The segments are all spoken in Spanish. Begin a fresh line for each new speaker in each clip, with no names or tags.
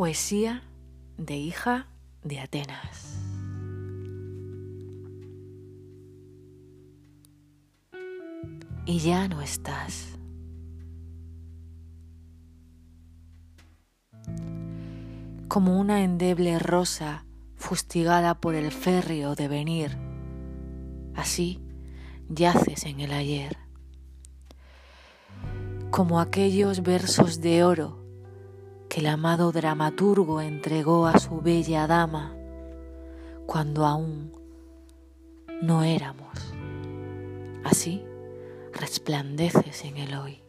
Poesía de hija de Atenas. Y ya no estás. Como una endeble rosa fustigada por el férreo devenir, así yaces en el ayer. Como aquellos versos de oro que el amado dramaturgo entregó a su bella dama cuando aún no éramos. Así resplandeces en el hoy.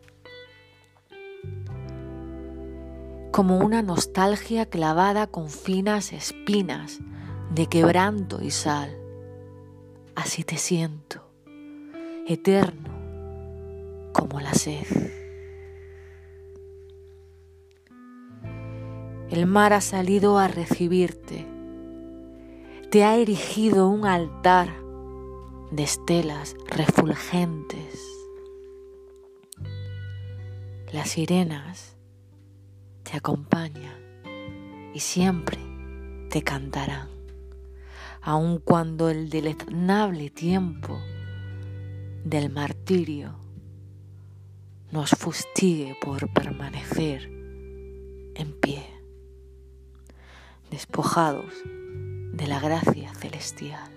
Como una nostalgia clavada con finas espinas de quebranto y sal. Así te siento, eterno como la sed. El mar ha salido a recibirte. Te ha erigido un altar de estelas refulgentes. Las sirenas te acompañan y siempre te cantarán, aun cuando el deleznable tiempo del martirio nos fustigue por permanecer en pie despojados de la gracia celestial.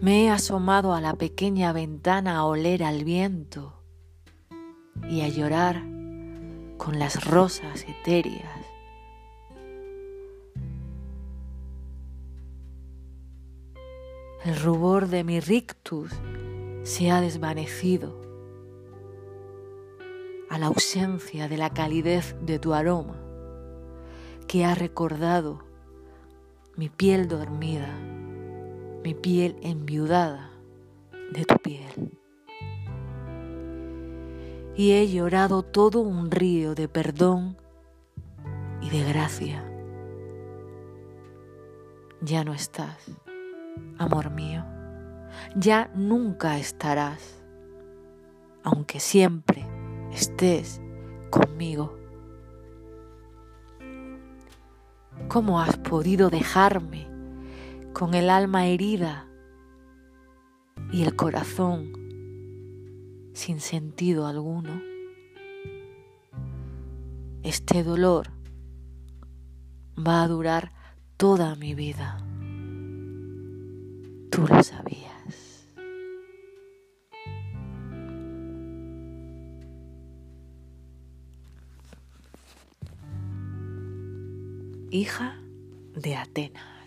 Me he asomado a la pequeña ventana a oler al viento y a llorar con las rosas etéreas. El rubor de mi rictus se ha desvanecido a la ausencia de la calidez de tu aroma, que ha recordado mi piel dormida, mi piel enviudada de tu piel. Y he llorado todo un río de perdón y de gracia. Ya no estás, amor mío, ya nunca estarás, aunque siempre estés conmigo. ¿Cómo has podido dejarme con el alma herida y el corazón sin sentido alguno? Este dolor va a durar toda mi vida. Tú lo sabías. Hija de Atenas.